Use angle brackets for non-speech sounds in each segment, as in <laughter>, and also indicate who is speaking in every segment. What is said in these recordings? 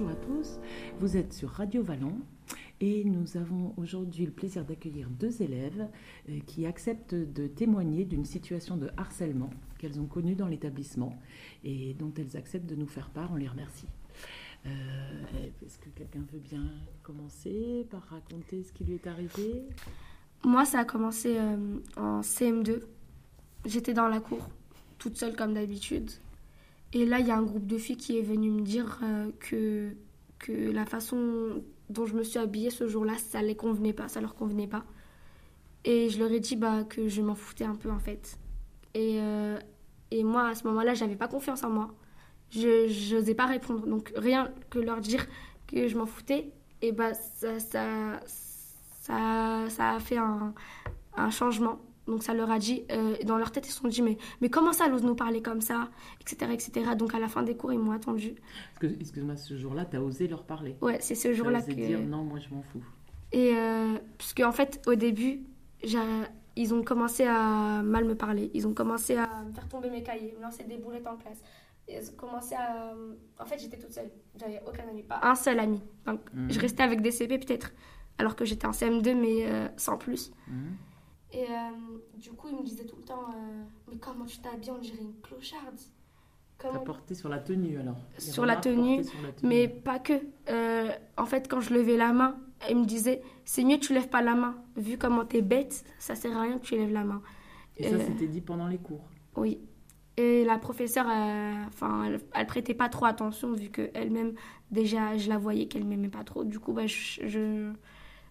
Speaker 1: bonjour à tous. Vous êtes sur Radio Vallon et nous avons aujourd'hui le plaisir d'accueillir deux élèves euh, qui acceptent de témoigner d'une situation de harcèlement qu'elles ont connue dans l'établissement et dont elles acceptent de nous faire part. On les remercie. Euh, Est-ce que quelqu'un veut bien commencer par raconter ce qui lui est arrivé?
Speaker 2: Moi, ça a commencé euh, en CM2. J'étais dans la cour, toute seule comme d'habitude. Et là, il y a un groupe de filles qui est venu me dire euh, que, que la façon dont je me suis habillée ce jour-là, ça les convenait pas, ça leur convenait pas. Et je leur ai dit bah, que je m'en foutais un peu en fait. Et, euh, et moi, à ce moment-là, j'avais pas confiance en moi. Je n'osais pas répondre. Donc rien que leur dire que je m'en foutais, et bah, ça, ça, ça, ça a fait un, un changement. Donc ça leur a dit, euh, dans leur tête, ils se sont dit, mais, mais comment ça, elle ose nous parler comme ça, etc., etc. Donc à la fin des cours, ils m'ont attendu.
Speaker 1: Excuse-moi, ce jour-là, tu as osé leur parler.
Speaker 2: Ouais, c'est ce jour-là
Speaker 1: osé
Speaker 2: que...
Speaker 1: dire non, moi je m'en fous.
Speaker 2: Et euh, parce qu'en fait, au début, ils ont commencé à mal me parler. Ils ont commencé à me faire tomber mes cahiers, me lancer des boulettes en classe. Ils ont commencé à... En fait, j'étais toute seule. J'avais aucun ami, pas un seul ami. Donc,
Speaker 1: Mhm.
Speaker 2: je restais avec des CP peut-être, alors que j'étais en CM2, mais euh, sans plus.
Speaker 1: Mhm.
Speaker 2: Et euh, du coup, ils me disaient tout le temps, euh, mais comment tu t'habilles, on dirait une clocharde.
Speaker 1: T'as
Speaker 2: Comment...
Speaker 1: porté sur la tenue alors
Speaker 2: Sur la tenue,
Speaker 1: portées sur la tenue.
Speaker 2: Mais pas que. Euh, en fait, quand je levais la main, elle me disait C'est mieux que tu lèves pas la main. Vu comment t'es bête, ça sert à rien que tu lèves la main.
Speaker 1: Et ça, c'était dit pendant les cours.
Speaker 2: Oui. Et la professeure, euh, enfin, elle, elle prêtait pas trop attention vu que elle-même, déjà, je la voyais qu'elle m'aimait pas trop. Du coup, bah, je, je,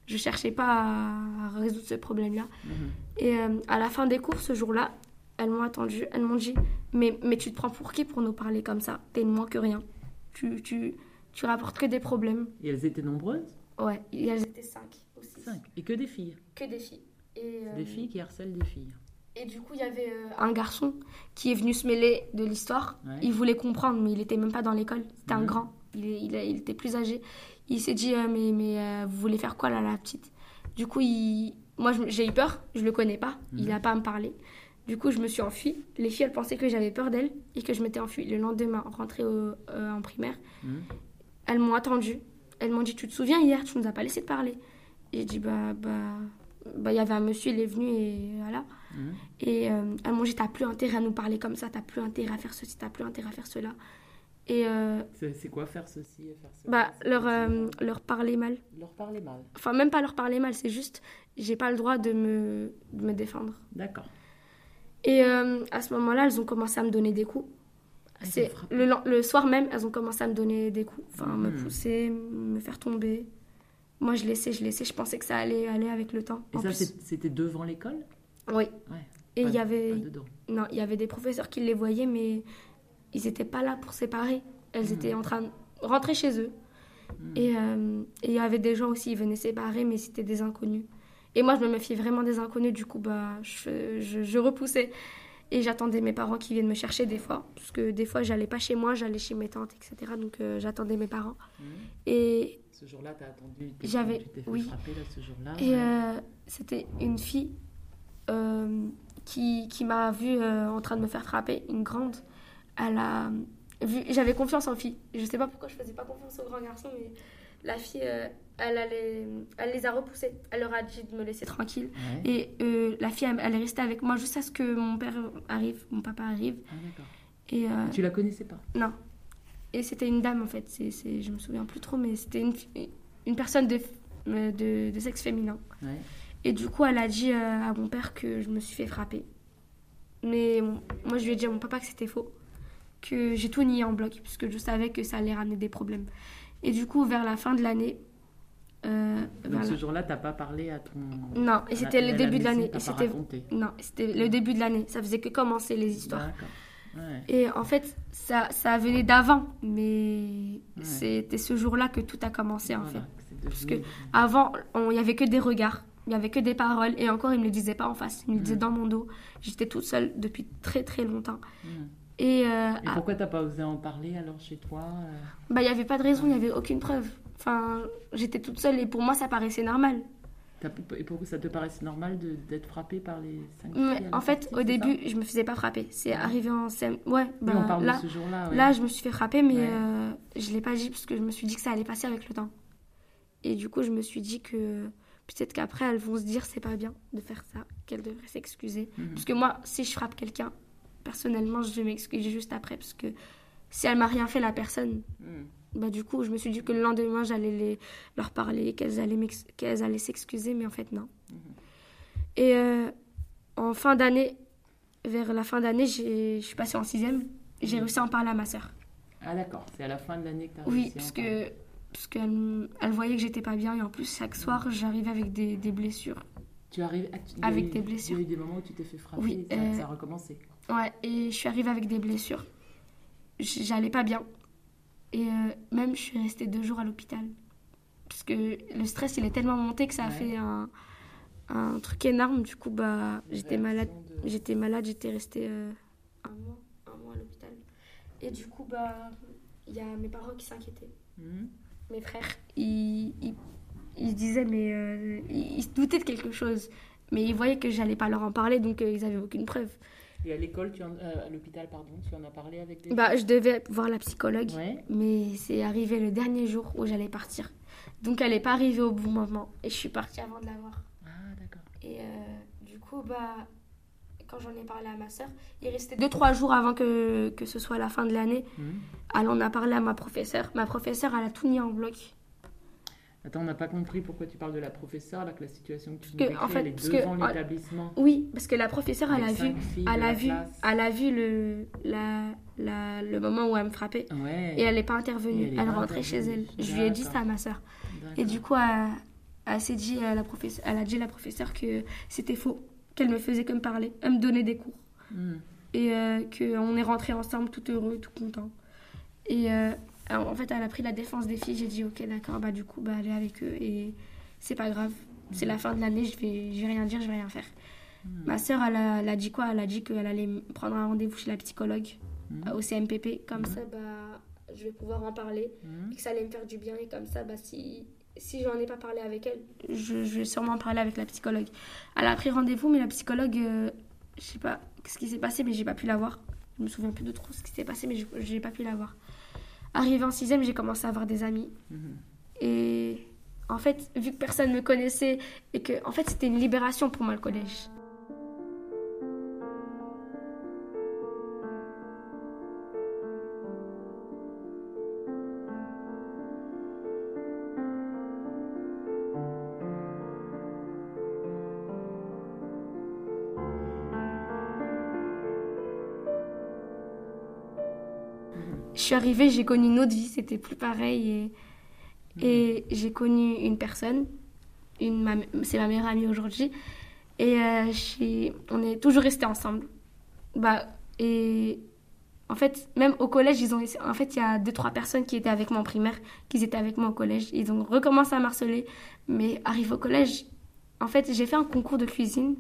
Speaker 2: je cherchais pas à résoudre ce problème-là.
Speaker 1: Mhm.
Speaker 2: Et euh, à la fin des cours, ce jour-là, elles m'ont attendu. Elles m'ont dit mais, mais tu te prends pour qui pour nous parler comme ça? T'es moins que rien. Tu, tu, tu rapportes que des problèmes.
Speaker 1: Et elles étaient nombreuses?
Speaker 2: Ouais, et elles étaient cinq aussi.
Speaker 1: Cinq. Et que des filles?
Speaker 2: Que des filles. Et, euh,
Speaker 1: Des filles qui harcèlent des filles.
Speaker 2: et du coup, il y avait euh, un garçon qui est venu se mêler de l'histoire.
Speaker 1: Ouais.
Speaker 2: Il voulait comprendre, mais il était même pas dans l'école. C'était un grand. Il, il était plus âgé. Il s'est dit, euh, mais, mais euh, vous voulez faire quoi là, la petite? Du coup, il... moi, j'ai eu peur. Je le connais pas. Il
Speaker 1: Mhm.
Speaker 2: n'a pas à me parler. Du coup, je me suis enfuie. Les filles, elles pensaient que j'avais peur d'elles et que je m'étais enfuie. Le lendemain, rentrée au- euh, en primaire,
Speaker 1: Mhm.
Speaker 2: elles m'ont attendue. Elles m'ont dit, tu te souviens hier, tu nous as pas laissé te parler. J'ai dit, bah, bah, bah, il y avait un monsieur, il est venu et voilà.
Speaker 1: Mhm.
Speaker 2: Et euh, elles m'ont dit, t'as plus intérêt à nous parler comme ça, t'as plus intérêt à faire ceci, t'as plus intérêt à faire cela. Et euh,
Speaker 1: C'est quoi faire ceci et faire cela?
Speaker 2: bah, leur, euh, leur parler mal.
Speaker 1: Leur parler mal.
Speaker 2: Enfin, même pas leur parler mal, c'est juste, j'ai pas le droit de me, de me défendre.
Speaker 1: D'accord.
Speaker 2: Et euh, à ce moment-là, elles ont commencé à me donner des coups.
Speaker 1: Ah,
Speaker 2: C'est le, le soir même, elles ont commencé à me donner des coups, enfin me
Speaker 1: Mhm.
Speaker 2: pousser, me faire tomber. Moi, je laissais, je laissais, je pensais que ça allait aller avec le temps.
Speaker 1: Et
Speaker 2: En
Speaker 1: ça, c'était devant l'école?
Speaker 2: Oui.
Speaker 1: Ouais.
Speaker 2: Et il y avait, non, il y avait des professeurs qui les voyaient, mais ils n'étaient pas là pour séparer. Elles
Speaker 1: Mhm.
Speaker 2: étaient en train de rentrer chez eux. Et euh, et il y avait des gens aussi, ils venaient séparer, mais c'était des inconnus. Et moi, je me méfiais vraiment des inconnus, du coup, bah, je, je, je repoussais. Et j'attendais mes parents qui viennent me chercher des fois. Parce que des fois, j'allais pas chez moi, j'allais chez mes tantes, etc. Donc euh, j'attendais mes parents.
Speaker 1: Mhm.
Speaker 2: Et,
Speaker 1: Ce jour-là, t'as attendu.
Speaker 2: J'avais- oui.
Speaker 1: frapper là ce jour-là.
Speaker 2: et
Speaker 1: ouais.
Speaker 2: euh, c'était une fille euh, qui, qui m'a vue en train de me faire frapper, une grande. Elle a vu, j'avais confiance en fille. Je sais pas pourquoi je faisais pas confiance aux grands garçons, mais la fille, euh, elle, allait- elle les a repoussés. Elle leur a dit de me laisser tranquille.
Speaker 1: Ouais.
Speaker 2: Et euh, la fille, elle, elle est restée avec moi jusqu'à ce que mon père arrive, mon papa arrive.
Speaker 1: Ah, d'accord.
Speaker 2: Et euh,
Speaker 1: Tu la connaissais pas?
Speaker 2: Non. Et c'était une dame en fait. C'est, c'est, je me souviens plus trop, mais c'était une, une personne de, de, de sexe féminin.
Speaker 1: Ouais.
Speaker 2: Et du coup, elle a dit à mon père que je me suis fait frapper. Mais moi, je lui ai dit à mon papa que c'était faux. Que j'ai tout nié en bloc, puisque je savais que ça allait ramener des problèmes. Et du coup, vers la fin de l'année. euh,
Speaker 1: Donc ce jour-là, t'as pas parlé à ton.
Speaker 2: Non, et c'était le début de l'année. Et c'était non, c'était le début de l'année. Ça faisait que commencer les histoires.
Speaker 1: Ouais.
Speaker 2: Et en fait, ça, ça venait d'avant, mais
Speaker 1: Ouais.
Speaker 2: c'était ce jour-là que tout a commencé en
Speaker 1: Voilà,
Speaker 2: fait. Parce que avant, il y avait que des regards, il y avait que des paroles, et encore, ils me le disaient pas en face, ils me le disaient dans mon dos. J'étais toute seule depuis très très longtemps. Et euh,
Speaker 1: Et
Speaker 2: ah,
Speaker 1: pourquoi t'as pas osé en parler alors chez toi euh?
Speaker 2: Bah, il y avait pas de raison, il y avait aucune preuve. Enfin, j'étais toute seule et pour moi, ça paraissait normal.
Speaker 1: Et pourquoi ça te paraissait normal d'être frappé par les cinq
Speaker 2: filles En fait, au début, je me faisais pas frapper. C'est arrivé en CM. Ouais,
Speaker 1: bah, on parle là, de ce jour-là.
Speaker 2: Là, je me suis fait frapper, mais euh, je l'ai pas dit parce que je me suis dit que ça allait passer avec le temps. Et du coup, je me suis dit que peut-être qu'après, elles vont se dire c'est pas bien de faire ça, qu'elles devraient s'excuser. Mhm. Parce que moi, si je frappe quelqu'un, personnellement, je vais m'excuser juste après. Parce que si elle m'a rien fait, la personne, mhm. bah, du coup, je me suis dit que le lendemain, j'allais les, leur parler, qu'elles allaient, qu'elles allaient s'excuser, mais en fait, non. Mhm. Et euh, en fin d'année, vers la fin d'année, je suis passée en sixième. J'ai réussi à en parler à ma sœur.
Speaker 1: Ah d'accord, c'est à la fin de l'année que tu as
Speaker 2: réussi Oui, parce que parce qu'elle elle voyait que j'étais pas bien et en plus chaque soir j'arrivais avec des, des, blessures.
Speaker 1: Tu arrives
Speaker 2: avec des blessures.
Speaker 1: Il y a eu des moments où tu t'es fait frapper oui, et ça, euh, ça, a recommencé.
Speaker 2: Ouais, et je suis arrivée avec des blessures. J'allais pas bien. Et euh, même je suis restée deux jours à l'hôpital. Parce que le stress il est tellement monté que ça a fait un, un, truc énorme. Du coup, bah, j'étais malade. J'étais malade, j'étais restée euh, un mois, un mois à l'hôpital. Et du coup, bah, il y a mes parents qui s'inquiétaient. Mhm mes frères, ils, ils, disaient, mais euh, ils, se doutaient de quelque chose. Mais ils voyaient que j'allais pas leur en parler, donc ils avaient aucune preuve.
Speaker 1: Et à l'école, euh, à l'hôpital, pardon, tu en as parlé avec des
Speaker 2: Bah, je devais voir la psychologue, mais c'est arrivé le dernier jour où j'allais partir. Donc elle n'est pas arrivée au bon moment, et je suis partie avant de la voir.
Speaker 1: Ah, d'accord.
Speaker 2: Et du coup, bah, quand j'en ai parlé à ma soeur, il restait 2-3 jours avant que, que, ce soit la fin de l'année. Mhm. Alors on a parlé à ma professeure. Ma professeure, elle a tout mis en bloc.
Speaker 1: Attends, on n'a pas compris pourquoi tu parles de la professeure, là, que la situation que tu nous décris, en fait, elle est devant l'établissement.
Speaker 2: Oui, parce que la professeure, elle a, vu, elle, a vu, elle a vu le, la, la, le moment où elle me frappait. Et elle n'est pas intervenue. Elle, est rentrait chez elle. Je lui ai dit ça à ma soeur. Et du coup, elle, elle s'est dit, la elle a dit à la professeure que c'était faux qu'elle me faisait comme parler. Elle me donnait des cours. Hmm. Et euh, qu'on est rentrés ensemble, tout heureux, tout content. Et euh, en fait, elle a pris la défense des filles. J'ai dit, ok, d'accord, bah du coup, bah, aller avec eux. Et c'est pas grave. C'est la fin de l'année, je vais, je vais rien dire, je vais rien faire. Hmm. Ma sœur, elle, a, dit quoi? Elle a dit qu'elle allait prendre un rendez-vous chez la psychologue hmm. au CMPP. Comme ça, bah, je vais pouvoir en parler. Et que ça allait me faire du bien. Et comme ça, bah, si si j'en ai pas parlé avec elle, je, vais sûrement en parler avec la psychologue. Elle a pris rendez-vous, mais la psychologue, euh, je sais pas ce qui s'est passé, mais j'ai pas pu la voir. Je me souviens plus de trop ce qui s'est passé, mais je n'ai pas pu la voir. Arrivée en sixième, j'ai commencé à avoir des amis. Mhm. Et en fait, vu que personne me connaissait et que, en fait, c'était une libération pour moi le collège. Suis arrivée, j'ai connu une autre vie, c'était plus pareil. Et, et j'ai connu une personne, une, c'est ma meilleure amie aujourd'hui. Et euh, on est toujours restés ensemble. Bah, et en fait, même au collège, ils ont, en fait, il y a deux, trois personnes qui étaient avec moi en primaire, qui étaient avec moi au collège. Ils ont recommencé à marceler. Mais arrivé au collège, en fait, j'ai fait un concours de cuisine.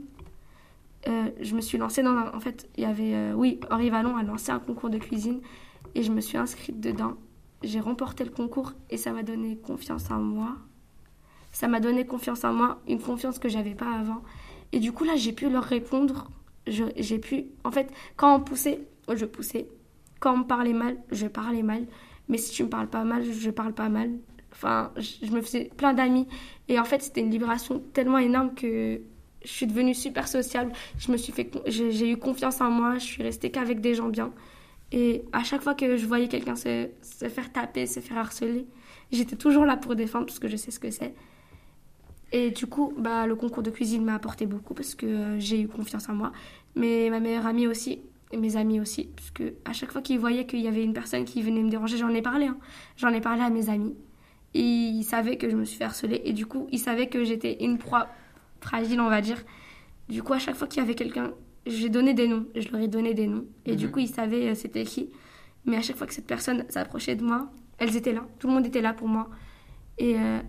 Speaker 2: Euh, je me suis lancée dans. en fait, il y avait. Euh, oui, Henri Vallon a lancé un concours de cuisine et je me suis inscrite dedans. J'ai remporté le concours et ça m'a donné confiance en moi. Ça m'a donné confiance en moi, une confiance que j'avais pas avant. Et du coup, là, j'ai pu leur répondre. J'ai pu. En fait, quand on poussait, je poussais. Quand on me parlait mal, je parlais mal. Mais si tu me parles pas mal, je parle pas mal. Enfin, je me faisais plein d'amis. Et en fait, c'était une libération tellement énorme que je suis devenue super sociable. Je me suis fait, j'ai eu confiance en moi. Je suis restée qu'avec des gens bien. Et à chaque fois que je voyais quelqu'un se, se, faire taper, se faire harceler, j'étais toujours là pour défendre parce que je sais ce que c'est. Et du coup, bah, le concours de cuisine m'a apporté beaucoup parce que euh, j'ai eu confiance en moi. Mais ma meilleure amie aussi, et mes amis aussi, parce que à chaque fois qu'ils voyaient qu'il y avait une personne qui venait me déranger, j'en ai parlé. Hein. J'en ai parlé à mes amis. Et ils savaient que je me suis fait harceler. Et du coup, ils savaient que j'étais une proie fragile, on va dire. Du coup, à chaque fois qu'il y avait quelqu'un j'ai donné des noms, je leur ai donné des noms. Et du mhm. coup, ils savaient euh, c'était qui. Mais à chaque fois que cette personne s'approchait de moi, elles étaient là. Tout le monde était là pour moi. Et euh,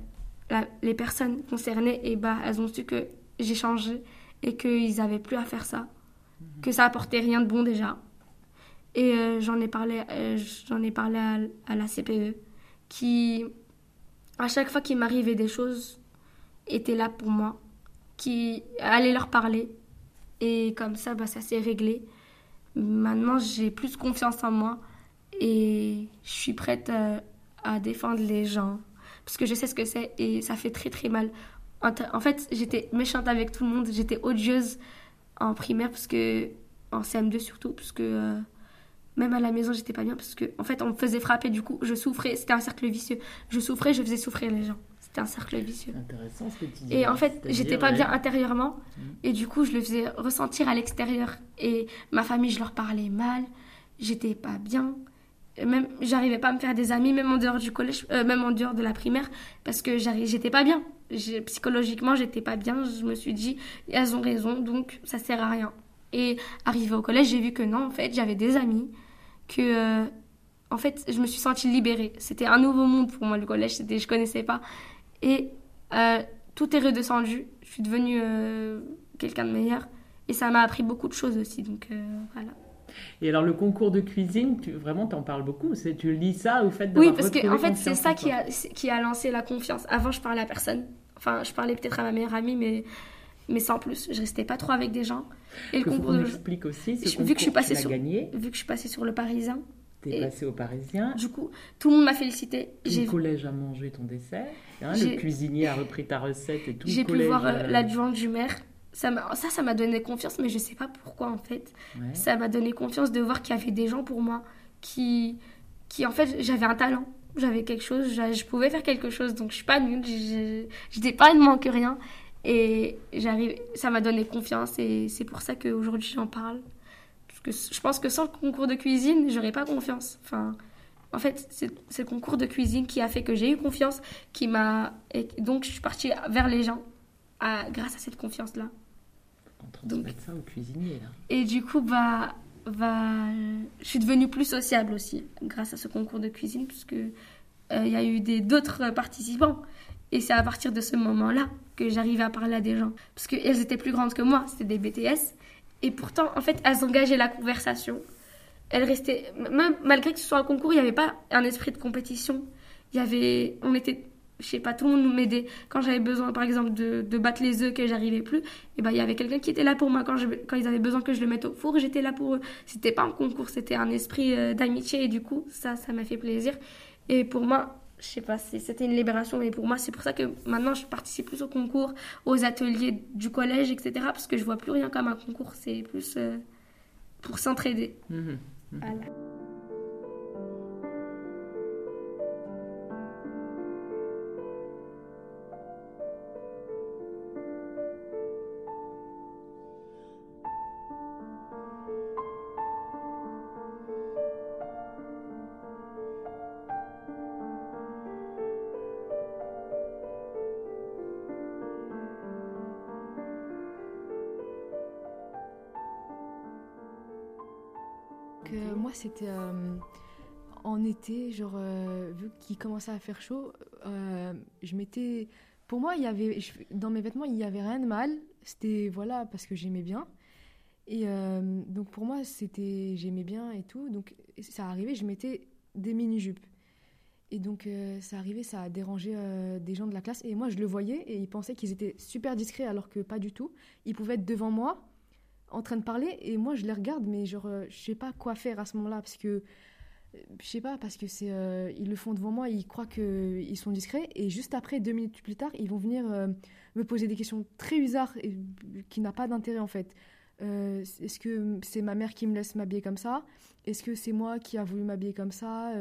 Speaker 2: les personnes concernées, et eh bah, elles ont su que j'ai changé et qu'ils n'avaient plus à faire ça. Mhm. Que ça apportait rien de bon déjà. Et euh, j'en ai parlé, j'en ai parlé à, la CPE, qui, à chaque fois qu'il m'arrivait des choses, étaient là pour moi, qui allaient leur parler. Et comme ça, bah, ça s'est réglé. Maintenant, j'ai plus confiance en moi et je suis prête à, à défendre les gens parce que je sais ce que c'est et ça fait très très mal. En fait, j'étais méchante avec tout le monde, j'étais odieuse en primaire parce que en CM2 surtout parce que euh, même à la maison, j'étais pas bien parce que en fait, on me faisait frapper du coup, je souffrais, c'était un cercle vicieux. Je souffrais, je faisais souffrir les gens. C'était un cercle vicieux.
Speaker 1: Intéressant ce que tu dis.
Speaker 2: Et en fait, j'étais pas bien intérieurement mmh. et du coup, je le faisais ressentir à l'extérieur et ma famille, je leur parlais mal, j'étais pas bien même j'arrivais pas à me faire des amis même en dehors du collège euh, même en dehors de la primaire parce que j'étais pas bien psychologiquement j'étais pas bien je me suis dit elles ont raison donc ça sert à rien et arrivé au collège j'ai vu que non en fait j'avais des amis que euh, en fait je me suis sentie libérée c'était un nouveau monde pour moi le collège c'était je connaissais pas et euh, tout est redescendu je suis devenue quelqu'un de meilleur et ça m'a appris beaucoup de choses aussi donc voilà
Speaker 1: et alors, le concours de cuisine, tu, vraiment, tu en parles beaucoup. Tu lis ça au fait de
Speaker 2: Oui, parce que en fait, c'est ça qui a, qui a lancé la confiance. Avant, je parlais à personne. Enfin, je parlais peut-être à ma meilleure amie, mais, mais sans plus. Je restais pas trop avec des gens.
Speaker 1: Et le concours. On explique aussi ce concours,
Speaker 2: vu que je suis passée
Speaker 1: sur,
Speaker 2: gagné. Vu que je suis passée sur le Parisien.
Speaker 1: T'es passée au Parisien.
Speaker 2: Du coup, tout le monde m'a félicité.
Speaker 1: Le collège a mangé ton dessert. Hein, le cuisinier a repris ta recette et tout.
Speaker 2: J'ai pu voir euh, l'adjoint du maire ça, ça, ça m'a donné confiance, mais je sais pas pourquoi en fait. Ça m'a donné confiance de voir qu'il y avait des gens pour moi qui, qui en fait, j'avais un talent, j'avais quelque chose, je pouvais faire quelque chose, donc je suis pas nulle, je, je, pas, il ne manque rien. Et j'arrive, ça m'a donné confiance et c'est pour ça qu'aujourd'hui j'en parle. Que je pense que sans le concours de cuisine, j'aurais pas confiance. Enfin, en fait, c'est le concours de cuisine qui a fait que j'ai eu confiance, qui m'a. Donc je suis partie vers les gens grâce à cette confiance-là.
Speaker 1: Mettre ça au cuisinier, là.
Speaker 2: Et du coup, bah, bah, je suis devenue plus sociable aussi, grâce à ce concours de cuisine, puisque euh, il y a eu d'autres participants. Et c'est à partir de ce moment-là que j'arrivais à parler à des gens. Parce qu'elles étaient plus grandes que moi, c'était des BTS. Et pourtant, en fait, elles engageaient la conversation. Elles restaient. Même malgré que ce soit un concours, il n'y avait pas un esprit de compétition. Il y avait. On était je sais pas, tout le monde m'aidait. Quand j'avais besoin, par exemple, de, battre les œufs que j'arrivais plus, et eh ben il y avait quelqu'un qui était là pour moi. Quand, quand ils avaient besoin que je le mette au four, j'étais là pour eux. C'était pas un concours, c'était un esprit euh, d'amitié et du coup, ça, ça m'a fait plaisir. Et pour moi, je sais pas, c'était une libération, mais pour moi, c'est pour ça que maintenant, je participe plus au concours, aux ateliers du collège, etc. Parce que je vois plus rien comme un concours, c'est plus euh, pour s'entraider. Mmh mmh voilà.
Speaker 3: Moi, c'était euh, en été, genre, euh, vu qu'il commençait à faire chaud, euh, je m'étais. Pour moi, il y avait, dans mes vêtements, il n'y avait rien de mal. C'était, voilà, parce que j'aimais bien. Et donc, pour moi, c'était. J'aimais bien et tout. Donc, ça arrivait, je mettais des mini-jupes. Et donc, ça arrivait, ça a dérangé des gens de la classe. Et moi, je le voyais et ils pensaient qu'ils étaient super discrets alors que pas du tout. Ils pouvaient être devant moi en train de parler et moi je les regarde mais genre euh, je sais pas quoi faire à ce moment-là parce que euh, je sais pas parce que c'est euh, ils le font devant moi ils croient que ils sont discrets et juste après deux minutes plus tard ils vont venir me poser des questions très bizarres et qui n'a pas d'intérêt en fait. Est-ce que c'est ma mère qui me laisse m'habiller comme ça? Est-ce que c'est moi qui a voulu m'habiller comme ça?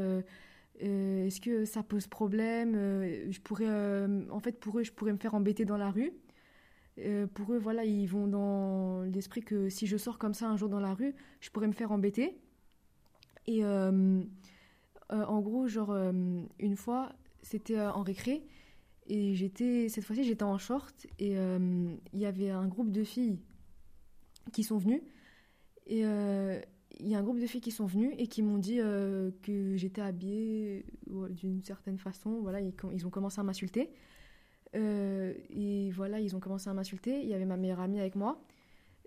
Speaker 3: Est-ce que ça pose problème? Je pourrais en fait pour eux je pourrais me faire embêter dans la rue euh, pour eux, voilà, ils vont dans l'esprit que si je sors comme ça un jour dans la rue, je pourrais me faire embêter. Et euh, euh, en gros, genre, une fois, c'était en récré, et j'étais, cette fois-ci, j'étais en short, et il y avait un groupe de filles qui sont venues, et il y a un groupe de filles qui sont venues et qui m'ont dit que j'étais habillée d'une certaine façon. Voilà, ils ont commencé à m'insulter. Euh, et voilà, ils ont commencé à m'insulter. Il y avait ma meilleure amie avec moi.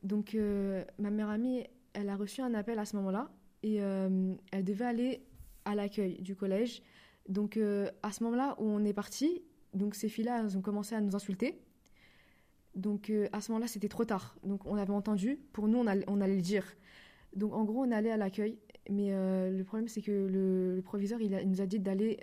Speaker 3: Donc, euh, ma meilleure amie, elle a reçu un appel à ce moment-là. Et euh, elle devait aller à l'accueil du collège. Donc, à ce moment-là où on est parti, donc ces filles-là, elles ont commencé à nous insulter. Donc à ce moment-là, c'était trop tard. Donc on avait entendu, pour nous, on allait, le dire. Donc en gros, on allait à l'accueil. Mais le problème, c'est que le, proviseur, il, il nous a dit d'aller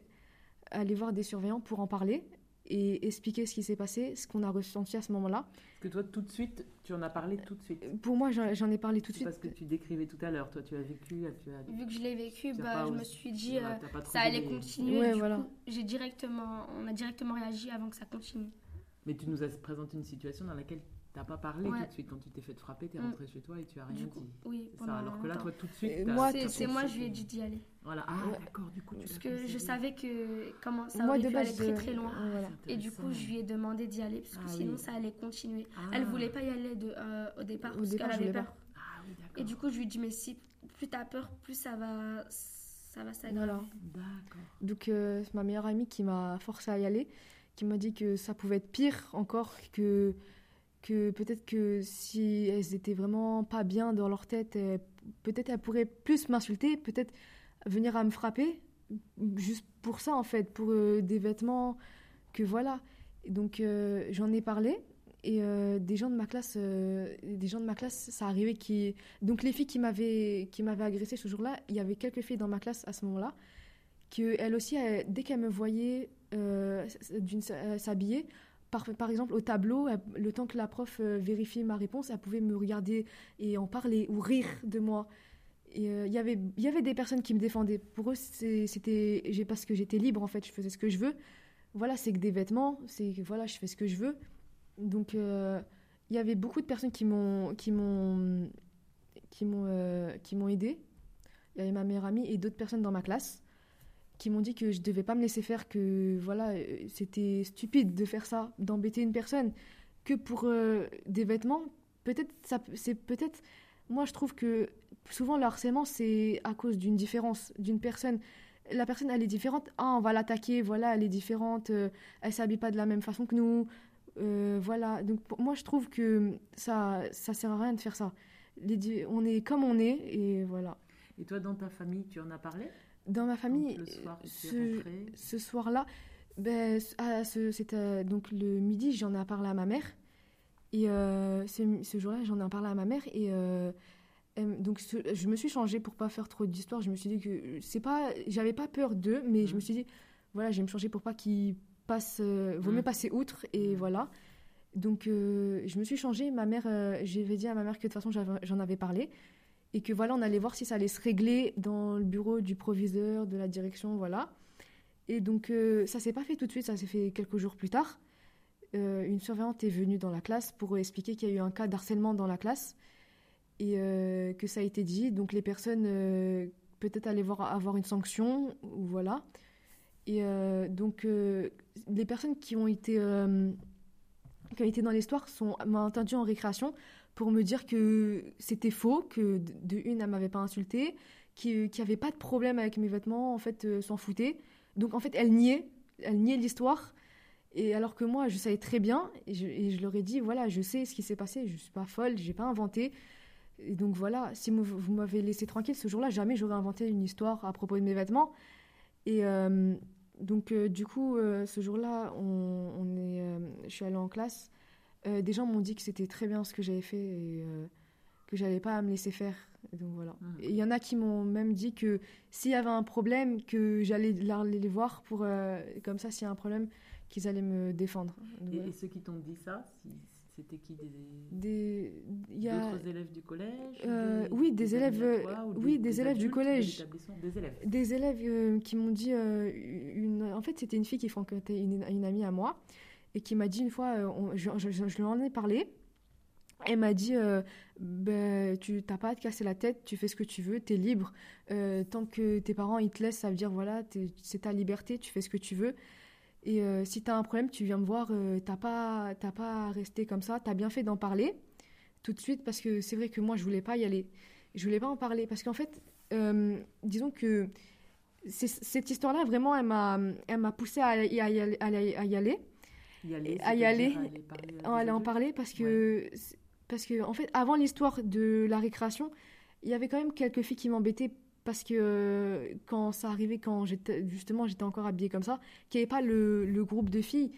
Speaker 3: aller voir des surveillants pour en parler et expliquer ce qui s'est passé, ce qu'on a ressenti à ce moment-là.
Speaker 1: Parce que toi, tout de suite, tu en as parlé tout de suite.
Speaker 3: Pour moi, j'en ai parlé tout de
Speaker 1: C'est
Speaker 3: suite.
Speaker 1: parce que tu décrivais tout à l'heure. Toi, tu as vécu, tu as.
Speaker 2: Vu que je l'ai vécu, bah, je me suis dit euh, ça allait continuer.
Speaker 3: Ouais,
Speaker 2: du
Speaker 3: voilà.
Speaker 2: coup, j'ai directement, on a directement réagi avant que ça continue.
Speaker 1: Mais tu nous as présenté une situation dans laquelle t'as pas parlé
Speaker 2: Ouais.
Speaker 1: tout de suite. Quand tu t'es fait frapper, t'es
Speaker 2: Mm.
Speaker 1: rentré chez toi et tu as rien
Speaker 2: coup,
Speaker 1: dit.
Speaker 2: oui,
Speaker 1: ça. Alors que là, toi, tout de suite.
Speaker 3: Moi,
Speaker 2: C'est moi, je lui ai
Speaker 1: suite-
Speaker 2: dit d'y aller.
Speaker 1: Voilà. Ah,
Speaker 3: Ouais.
Speaker 1: d'accord. Du coup, tu
Speaker 2: Parce que je savais que comment ça
Speaker 3: Moi,
Speaker 2: aurait pu aller très très loin.
Speaker 1: Ah,
Speaker 3: Voilà.
Speaker 2: Et du coup, je lui ai demandé d'y aller parce que
Speaker 1: Ah
Speaker 2: sinon
Speaker 1: oui.
Speaker 2: ça allait continuer.
Speaker 1: Ah.
Speaker 2: Elle voulait pas y aller de, euh, au départ
Speaker 3: Au
Speaker 2: parce
Speaker 3: départ,
Speaker 2: qu'elle avait peur.
Speaker 1: Ah oui, d'accord.
Speaker 2: Et du coup, je lui ai dit mais si plus t'as peur, plus ça va, ça va s'aggraver.
Speaker 3: Voilà.
Speaker 1: D'accord.
Speaker 3: Donc euh, c'est ma meilleure amie qui m'a forcé à y aller, qui m'a dit que ça pouvait être pire encore, que, que peut-être que si elles étaient vraiment pas bien dans leur tête, peut-être elles pourraient plus m'insulter, peut-être venir à me frapper, juste pour ça en fait, pour euh, des vêtements, que voilà. Donc euh, j'en ai parlé. Et euh, des gens de ma classe, des gens de ma classe, ça arrivait qui, donc les filles qui m'avaient qui m'avaient agressé ce jour-là, il y avait quelques filles dans ma classe à ce moment-là que elle aussi, dès qu'elle me euh, s'habiller, par, exemple au tableau, le temps que la prof euh, vérifie ma réponse, elle pouvait me regarder et en parler ou rire de moi. Euh, il y avait- y avait des personnes qui me défendaient. Pour eux, c'était parce que j'étais libre en fait, je faisais ce que je veux. Voilà, c'est que des vêtements, c'est que voilà, je fais ce que je veux. Donc euh, il y avait beaucoup de personnes qui m'ont qui qui m'ont aidé. Il y avait ma meilleure amie et d'autres personnes dans ma classe qui m'ont dit que je devais pas me laisser faire, que voilà, euh, c'était stupide de faire ça, d'embêter une personne, que pour euh, des vêtements, peut-être ça, c'est peut-être, moi je trouve que souvent le harcèlement c'est à cause d'une différence d'une personne. La personne elle est différente, ah on va l'attaquer, voilà elle est différente, euh, elle s'habille pas de la même façon que nous, euh, voilà. Donc moi je trouve que ça ça sert à rien de faire ça. On est comme on est et voilà.
Speaker 1: Et toi, dans ta famille, tu en as parlé?
Speaker 3: Dans ma famille,
Speaker 1: Donc, le soir, tu
Speaker 3: ce- soir-là, ben, c- à ce- c'était donc le midi, j'en ai parlé à ma mère. Et euh, ce, ce jour-là, j'en ai parlé à ma mère. Et euh, elle- donc, ce- je me suis changée pour pas faire trop d'histoire. Je me suis dit que c'est pas, j'avais pas peur d'eux, mais je me suis dit, voilà, je vais me changer pour pas qu'ils passent. euh, vaut mieux
Speaker 1: Mhm.
Speaker 3: passer outre. Et
Speaker 1: Mhm.
Speaker 3: voilà. Donc, euh, je me suis changée. Ma mère, euh, j'avais dit à ma mère que de toute façon, j'en avais parlé. Et que voilà, on allait voir si ça allait se régler dans le bureau du proviseur, de la direction, voilà. Et donc, euh, ça s'est pas fait tout de suite, ça s'est fait quelques jours plus tard. Euh, une surveillante est venue dans la classe pour expliquer qu'il y a eu un cas d'harcèlement dans la classe et euh, que ça a été dit. Donc, les personnes euh, peut-être allaient voir, avoir une sanction, ou voilà. Et donc, les personnes qui ont été, qui ont été dans l'histoire sont- entendu en récréation pour me dire que c'était faux, que de, une, elle m'avait pas insulté, qu'il n'y avait pas de problème avec mes vêtements, en fait, euh, s'en foutait. Donc, en fait, elle niait, elle niait l'histoire. Et alors que moi, je savais très bien, et je, je leur ai dit, voilà, je sais ce qui s'est passé, je suis pas folle, j'ai pas inventé. Et donc voilà, si vous, m'avez laissé tranquille ce jour-là, jamais j'aurais inventé une histoire à propos de mes vêtements. Et euh, donc, euh, du coup, euh, ce jour-là, on, on est, je suis allée en classe. Euh, des gens m'ont dit que c'était très bien ce que j'avais fait et euh, que j'allais pas me laisser faire. Et donc voilà. Et il y en a qui m'ont même dit que s'il y avait un problème, que j'allais la- les voir pour, euh, comme ça, s'il y a un problème, qu'ils allaient me défendre. Donc,
Speaker 1: Et,
Speaker 3: voilà.
Speaker 1: et ceux qui t'ont dit ça, si- c'était qui des
Speaker 3: Des, il y a
Speaker 1: d'autres élèves du collège
Speaker 3: oui, des élèves,
Speaker 1: toi,
Speaker 3: oui, des élèves du collège.
Speaker 1: Des élèves.
Speaker 3: des élèves qui m'ont dit une en fait c'était une fille qui fréquentait une, une amie à moi et qui m'a dit une fois euh, je, lui en ai parlé. Elle m'a dit euh, ben, tu t'as pas à te casser la tête tu fais ce que tu veux t'es libre. Euh, tant que tes parents ils te laissent ça veut dire voilà c'est ta liberté tu fais ce que tu veux. Et euh, si t'as un problème tu viens me voir t'as pas pas à rester comme ça t'as bien fait d'en parler tout de suite parce que c'est vrai que moi je voulais pas y aller. Je voulais pas en parler parce qu'en fait disons que cette histoire-là, vraiment, elle m'a, elle m'a poussée à, y- aller- y- à y aller, à y aller,
Speaker 1: à
Speaker 3: aller en parler, parce que, parce que, en fait, avant l'histoire de la récréation, il y avait quand même quelques filles qui m'embêtaient parce que euh, quand ça arrivait, quand j'étais, justement, j'étais encore habillée comme ça, qu'il n'y avait pas le, le groupe de filles,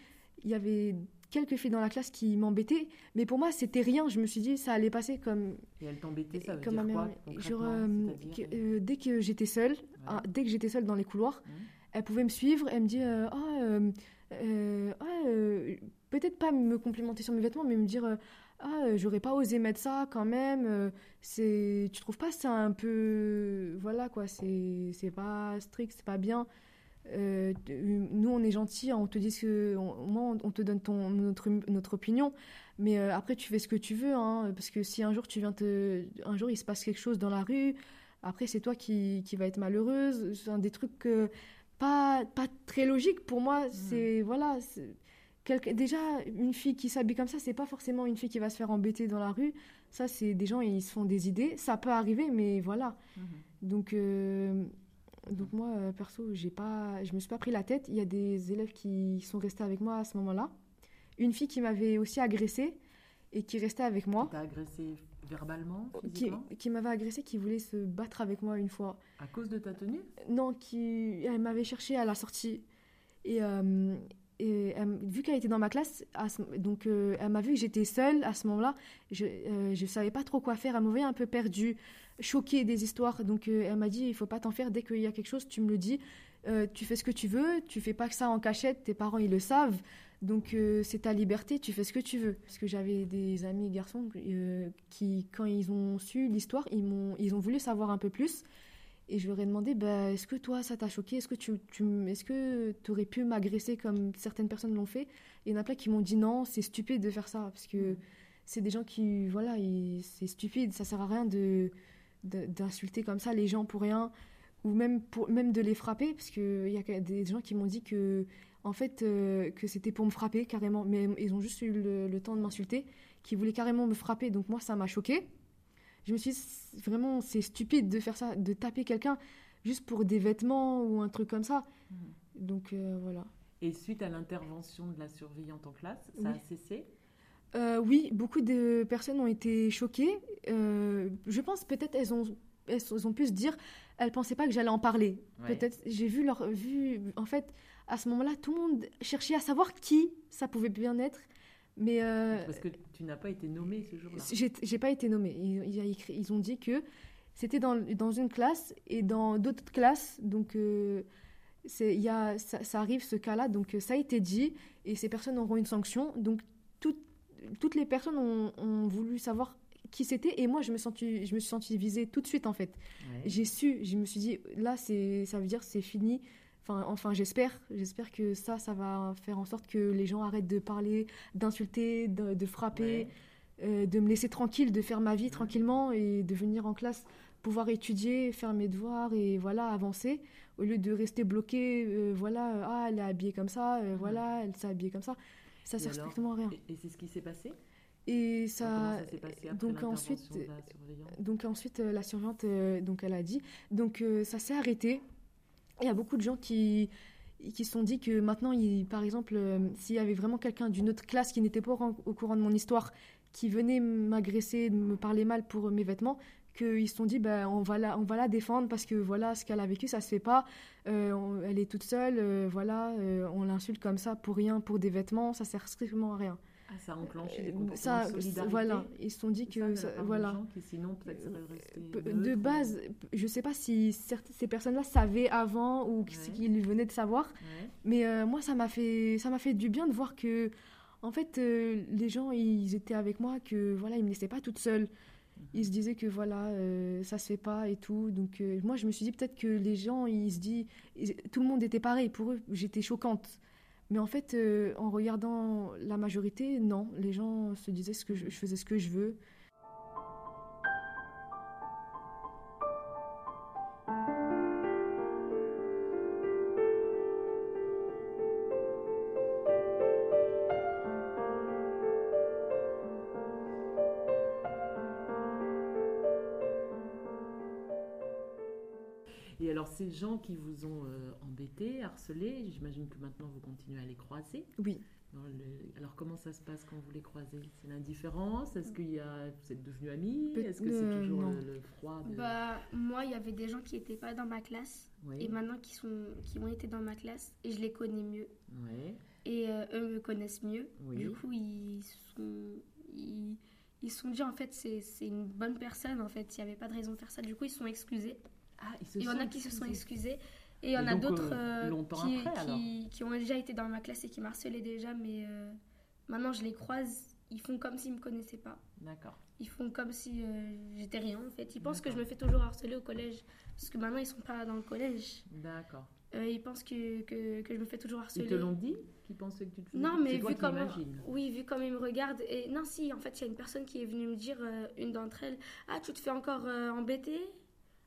Speaker 3: il y avait quelques filles dans la classe qui m'embêtaient, mais pour moi, c'était rien. Je me suis dit, ça allait passer comme.
Speaker 1: Et elles t'embêtaient, ça veut
Speaker 3: comme
Speaker 1: dire
Speaker 3: ma mère- genre, euh, que- euh, dès que j'étais seule, ah, dès que j'étais seule dans les couloirs, elle pouvait me suivre, elle me dit ah euh, ah, euh, peut-être pas me complimenter sur mes vêtements, mais me dire euh, ah j'aurais pas osé mettre ça quand même. c'est tu trouves pas ça un peu voilà quoi, c'est c'est pas strict, c'est pas bien. Nous on est gentils, on te dit que on, moins, on te donne ton notre notre opinion, mais après tu fais ce que tu veux hein, parce que si un jour tu viens te un jour il se passe quelque chose dans la rue, après c'est toi qui qui va être malheureuse, c'est un des trucs euh, pas, pas très logique pour moi. C'est voilà, quelque- déjà une fille qui s'habille comme ça, c'est pas forcément une fille qui va se faire embêter dans la rue. Ça, c'est des gens ils se font des idées. Ça peut arriver, mais voilà.
Speaker 1: Mhm.
Speaker 3: Donc euh, donc moi euh, perso, j'ai pas, je me suis pas pris la tête. Il y a des élèves qui sont restés avec moi à ce moment-là. Une fille qui m'avait aussi agressée et qui restait avec moi.
Speaker 1: T'as verbalement,
Speaker 3: Qui,
Speaker 1: physiquement
Speaker 3: qui m'avait agressée, qui voulait se battre avec moi une fois.
Speaker 1: À cause de ta tenue?
Speaker 3: Non, qui, elle m'avait cherché à la sortie. Et, euh, et elle- vu qu'elle était dans ma classe, ce- donc euh, elle m'a vu que j'étais seule à ce moment-là. Je ne savais pas trop quoi faire. Elle me voyait un peu perdue, choquée des histoires. Donc euh, elle m'a dit il faut pas t'en faire. Dès qu'il y a quelque chose, tu me le dis. Euh, tu fais ce que tu veux. Tu fais pas que ça en cachette. Tes parents ils le savent. Donc euh, c'est ta liberté. Tu fais ce que tu veux. Parce que j'avais des amis garçons euh, qui, quand ils ont su l'histoire, ils m'ont, ils ont voulu savoir un peu plus. Et je leur ai demandé, bah, est-ce que toi, ça t'a choqué? Est-ce que tu, est-ce que aurais pu m'agresser comme certaines personnes l'ont fait? Et il y en a plein qui m'ont dit non, c'est stupide de faire ça. Parce que c'est des gens qui, voilà, ils- c'est stupide, ça sert à rien de, de- d'insulter comme ça les gens pour rien. Ou même, pour, même de les frapper, parce qu'il y a des gens qui m'ont dit que, en fait, euh, que c'était pour me frapper carrément. Mais ils ont juste eu le, le temps de m'insulter, qui voulaient carrément me frapper. Donc moi, ça m'a choqué. Je me suis dit, vraiment, c'est stupide de faire ça, de taper quelqu'un juste pour des vêtements ou un truc comme ça. Donc euh, voilà.
Speaker 1: Et suite à l'intervention de la surveillante en classe, ça a cessé?
Speaker 3: Euh, oui, beaucoup de personnes ont été choquées. Je pense peut-être elles ont, elles ont pu se dire, elles pensaient pas que j'allais en parler.
Speaker 1: Ouais.
Speaker 3: Peut-être, j'ai vu leur, vu, en fait, à ce moment-là, tout le monde cherchait à savoir qui ça pouvait bien être. Mais euh,
Speaker 1: Parce que tu n'as pas été nommée ce jour-là.
Speaker 3: J'ai pas été nommée. Ils, ont dit que c'était dans, dans une classe et dans d'autres classes. Donc, euh, y a, ça, ça arrive ce cas-là. Donc, euh, ça a été dit et ces personnes auront une sanction. Donc, toutes toutes les personnes ont, ont voulu savoir qui c'était et moi, je me, senti, je me suis sentie visée tout de suite en fait.
Speaker 1: Ouais.
Speaker 3: J'ai su, je me suis dit, là, c'est, ça veut dire c'est fini. Enfin, enfin j'espère, j'espère que ça, ça va faire en sorte que les gens arrêtent de parler, d'insulter, de, de frapper,
Speaker 1: Ouais.
Speaker 3: euh, de me laisser tranquille, de faire ma vie tranquillement et de venir en classe, pouvoir étudier, faire mes devoirs et voilà, avancer, au lieu de rester bloqué, euh, voilà, euh, ah, elle est habillée comme ça, euh, voilà, elle s'est habillée comme ça. Ça sert
Speaker 1: alors
Speaker 3: strictement à rien.
Speaker 1: Et, et c'est ce qui s'est passé?
Speaker 3: Et ça,
Speaker 1: ça s'est passé
Speaker 3: donc ensuite, donc ensuite, la surveillante, donc elle a dit, donc ça s'est arrêté. Il y a beaucoup de gens qui qui se sont dit que maintenant, par exemple, euh, s'il y avait vraiment quelqu'un d'une autre classe qui n'était pas au, ran- au courant de mon histoire, qui venait m'agresser, me parler mal pour mes vêtements, qu'ils se sont dit, ben, on, va la, on va la défendre parce que voilà, ce qu'elle a vécu, ça se fait pas. Euh, elle est toute seule, euh, voilà, on l'insulte comme ça pour rien, pour des vêtements, ça sert strictement à rien.
Speaker 1: Ah, ça a enclenché des
Speaker 3: Euh,
Speaker 1: comportements
Speaker 3: ça,
Speaker 1: de solidarité
Speaker 3: voilà, ils se sont dit
Speaker 1: ça,
Speaker 3: que, ça-
Speaker 1: de
Speaker 3: voilà.
Speaker 1: qui sinon
Speaker 3: De base, je sais pas si certes- ces personnes-là savaient avant ou
Speaker 1: Ouais.
Speaker 3: qu'ils venaient de savoir,
Speaker 1: Ouais.
Speaker 3: mais euh, moi ça m'a fait ça m'a fait du bien de voir que en fait euh, les gens ils étaient avec moi que voilà ils me laissaient pas toute seule. Ils se disaient que voilà euh, ça se fait pas et tout. Donc moi je me suis dit peut-être que les gens ils se disent tout le monde était pareil pour eux. J'étais choquante. Mais en fait, euh, en regardant la majorité, non, les gens se disaient ce que je, je faisais ce que je veux.
Speaker 1: Et alors ces gens qui vous ont euh, embêté, harcelé, j'imagine que maintenant vous continuez à les croiser.
Speaker 3: Oui.
Speaker 1: Dans le- Alors comment ça se passe quand vous les croisez? C'est l'indifférence? Est-ce qu'il y a... vous êtes devenus amis? Est-ce que c'est toujours le, le froid de...
Speaker 2: Bah, moi, il y avait des gens qui n'étaient pas dans ma classe
Speaker 1: Oui.
Speaker 2: et maintenant qui, sont, qui ont été dans ma classe et je les connais mieux.
Speaker 1: Ouais.
Speaker 2: Et euh, eux me connaissent mieux.
Speaker 1: Oui.
Speaker 2: Du coup, ils sont, ils, ils sont dit en fait, c'est c'est une bonne personne. En fait, il n'y avait pas de raison de faire ça. Du coup, ils sont excusés.
Speaker 1: Ah, ils se
Speaker 2: Il y en a qui se sont
Speaker 1: excusés.
Speaker 2: Et il y en
Speaker 1: Et
Speaker 2: a d'autres
Speaker 1: euh,
Speaker 2: euh, qui, qui, qui ont déjà été dans ma classe et qui m'harcelaient déjà. Mais euh, maintenant, je les croise. Ils font comme s'ils ne me connaissaient pas.
Speaker 1: D'accord.
Speaker 2: Ils font comme si euh, j'étais rien en fait. Ils pensent que je me fais toujours harceler au collège. Parce que maintenant, ils sont pas dans le collège.
Speaker 1: D'accord.
Speaker 2: Euh, ils pensent que, que, que je me fais toujours harceler.
Speaker 1: Ils te l'ont dit Qu'ils pensaient que tu te
Speaker 2: Non, mais vu comment, oui, vu comme ils me regardent, et non, si, en fait, il y a une personne qui est venue me dire, euh, une d'entre elles, ah, tu te fais encore euh, embêter,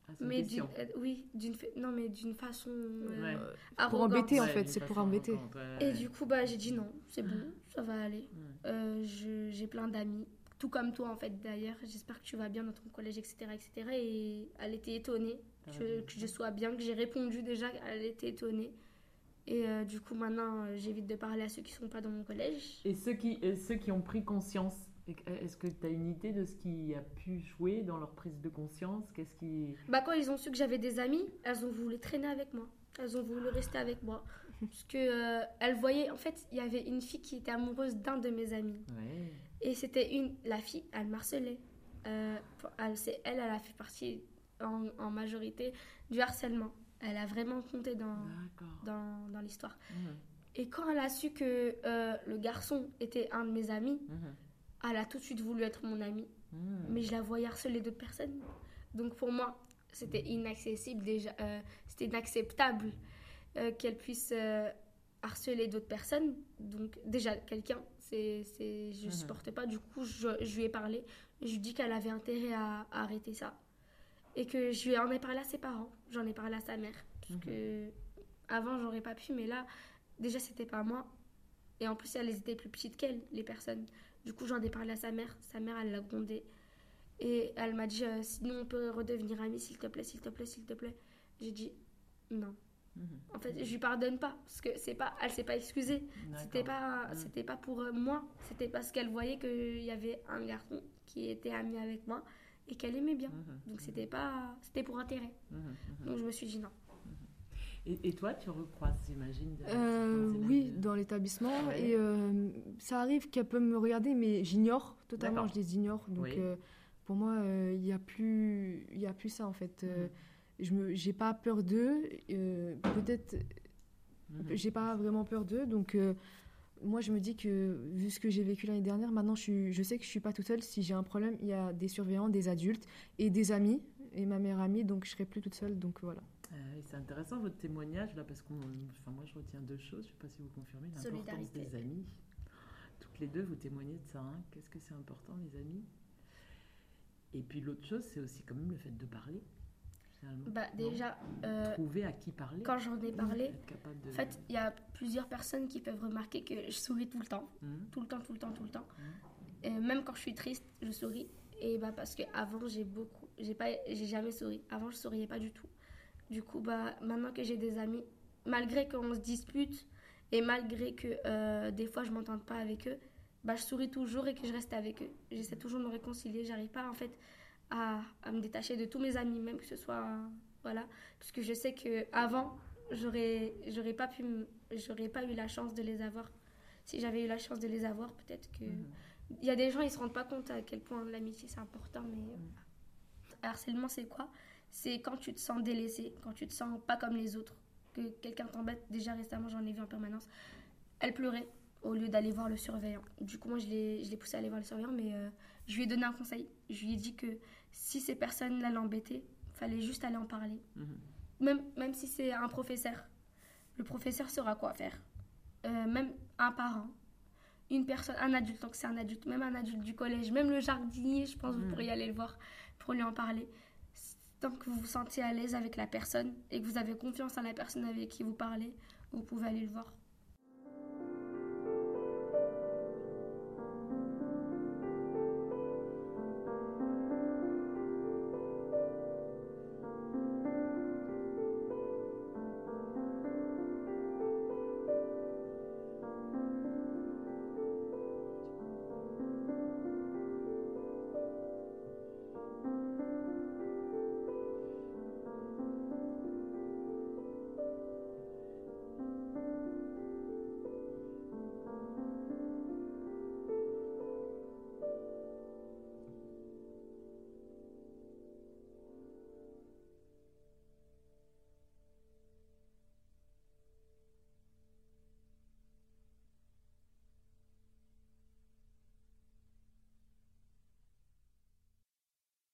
Speaker 1: Ah,
Speaker 2: mais d'une, euh, oui, d'une, fa- non, mais d'une façon euh,
Speaker 1: Ouais.
Speaker 3: Pour embêter, en fait, c'est pour embêter.
Speaker 2: Et du coup, bah, j'ai dit non, c'est bon, ça va aller.
Speaker 1: Ouais.
Speaker 2: Euh, je- j'ai plein d'amis, tout comme toi, en fait, d'ailleurs. J'espère que tu vas bien dans ton collège, etc., etc. Et elle était étonnée
Speaker 1: T'as
Speaker 2: que, je sois bien, que j'ai répondu déjà, elle était étonnée. Et euh, du coup, maintenant, euh, j'évite de parler à ceux qui sont pas dans mon collège.
Speaker 1: Et ceux qui, et ceux qui ont pris conscience, est-ce que tu as une idée de ce qui a pu jouer dans leur prise de conscience? Qu'est-ce qui.
Speaker 2: Bah quand ils ont su que j'avais des amis, elles ont voulu traîner avec moi. Elles ont voulu rester avec moi. <laughs> Parce que euh, elles voyaient, en fait, il y avait une fille qui était amoureuse d'un de mes amis.
Speaker 1: Ouais.
Speaker 2: Et c'était une, la fille, elle m'harcelait. Euh, elle, c'est elle, elle a fait partie en, en majorité du harcèlement. Elle a vraiment compté dans, dans, dans l'histoire.
Speaker 1: Mhm.
Speaker 2: Et quand elle a su que euh, le garçon était un de mes amis,
Speaker 1: Mhm.
Speaker 2: Elle a tout de suite voulu être mon amie.
Speaker 1: Mhm.
Speaker 2: mais je la voyais harceler d'autres personnes. Donc pour moi, c'était inaccessible déjà, euh, c'était inacceptable euh, qu'elle puisse euh, harceler d'autres personnes. Donc déjà, quelqu'un, c'est, c'est, je
Speaker 1: Mhm.
Speaker 2: supportais pas. Du coup, je, je lui ai parlé. Je lui ai dit qu'elle avait intérêt à, à arrêter ça. Et que je lui en ai parlé à ses parents, j'en ai parlé à sa mère. Parce
Speaker 1: Mhm.
Speaker 2: que avant, j'aurais pas pu, mais là, déjà, c'était pas moi. Et en plus, elles étaient plus petites qu'elle, les personnes. Du coup, j'en ai parlé à sa mère. Sa mère, elle l'a grondée. Et elle m'a dit euh, Sinon, on peut redevenir amis, s'il te plaît, s'il te plaît, s'il te plaît. J'ai dit Non.
Speaker 1: Mhm.
Speaker 2: En fait, je lui pardonne pas. Parce que c'est pas, elle s'est pas excusée. C'était pas,
Speaker 1: Mhm.
Speaker 2: c'était pas pour euh, moi. C'était parce qu'elle voyait qu'il y avait un garçon qui était ami avec moi et qu'elle aimait bien.
Speaker 1: Mhm.
Speaker 2: Donc, c'était pas, c'était pour intérêt.
Speaker 1: Mhm.
Speaker 2: Donc, je me suis dit non.
Speaker 1: Et, et toi, tu recroises, j'imagine
Speaker 3: Euh, oui, dans l'établissement.
Speaker 1: Ouais.
Speaker 3: Et euh, ça arrive qu'elle peut me regarder, mais j'ignore totalement, je les ignore. Donc
Speaker 1: Oui.
Speaker 3: euh, pour moi, il n'y a, plus- y a plus ça en fait.
Speaker 1: Mhm.
Speaker 3: Je j'ai pas peur d'eux. Peut-être,
Speaker 1: Mhm.
Speaker 3: j'ai pas vraiment peur d'eux. Donc moi, je me dis que vu ce que j'ai vécu l'année dernière, maintenant je, suis, je sais que je suis pas toute seule. Si j'ai un problème, il y a des surveillants, des adultes et des amis. Et ma meilleure amie, donc je serai plus toute seule. Donc voilà.
Speaker 1: Euh, c'est intéressant votre témoignage là parce qu'on, enfin moi je retiens deux choses. Je sais pas si vous confirmez l'importance des amis. Toutes les deux vous témoignez de ça. hein. Qu'est-ce que c'est important les amis? Et puis l'autre chose c'est aussi quand même le fait de parler. Finalement.
Speaker 2: Bah, déjà, euh,
Speaker 1: trouver à qui parler.
Speaker 2: quand j'en ai parlé,
Speaker 1: de.
Speaker 2: en fait, il y a plusieurs personnes qui peuvent remarquer que je souris tout le temps.
Speaker 1: Mhm.
Speaker 2: Tout le temps, tout le temps, tout le temps.
Speaker 1: Mhm.
Speaker 2: Et même quand je suis triste, je souris. Et bah parce que avant j'ai beaucoup, j'ai pas, j'ai jamais souri. Avant je souriais pas du tout. Du coup bah maintenant que j'ai des amis, malgré qu'on se dispute et malgré que euh, des fois je m'entende pas avec eux, bah je souris toujours et que je reste avec eux. J'essaie toujours de me réconcilier. J'arrive pas en fait à, à me détacher de tous mes amis, même que ce soit voilà, parce que je sais que avant j'aurais, j'aurais pas pu, j'aurais pas eu la chance de les avoir. Si j'avais eu la chance de les avoir, peut-être que
Speaker 1: Mhm.
Speaker 2: il y a des gens, ils se rendent pas compte à quel point l'amitié c'est important, mais
Speaker 1: Mm.
Speaker 2: euh, harcèlement c'est quoi? C'est quand tu te sens délaissé, quand tu te sens pas comme les autres, que quelqu'un t'embête. Déjà récemment, j'en ai vu en permanence. Elle pleurait au lieu d'aller voir le surveillant. Du coup, moi, je l'ai poussée à aller voir le surveillant, mais euh, je lui ai donné un conseil. Je lui ai dit que si ces personnes-là l'embêtaient, fallait juste aller en parler.
Speaker 1: Mhm.
Speaker 2: Même, même si c'est un professeur, le professeur saura quoi faire. Euh, même un parent, une personne, un adulte, donc c'est un adulte, même un adulte du collège, même le jardinier, je pense que vous
Speaker 1: Mm.
Speaker 2: pourriez aller le voir pour lui en parler. Tant que vous vous sentez à l'aise avec la personne et que vous avez confiance en la personne avec qui vous parlez, vous pouvez aller le voir.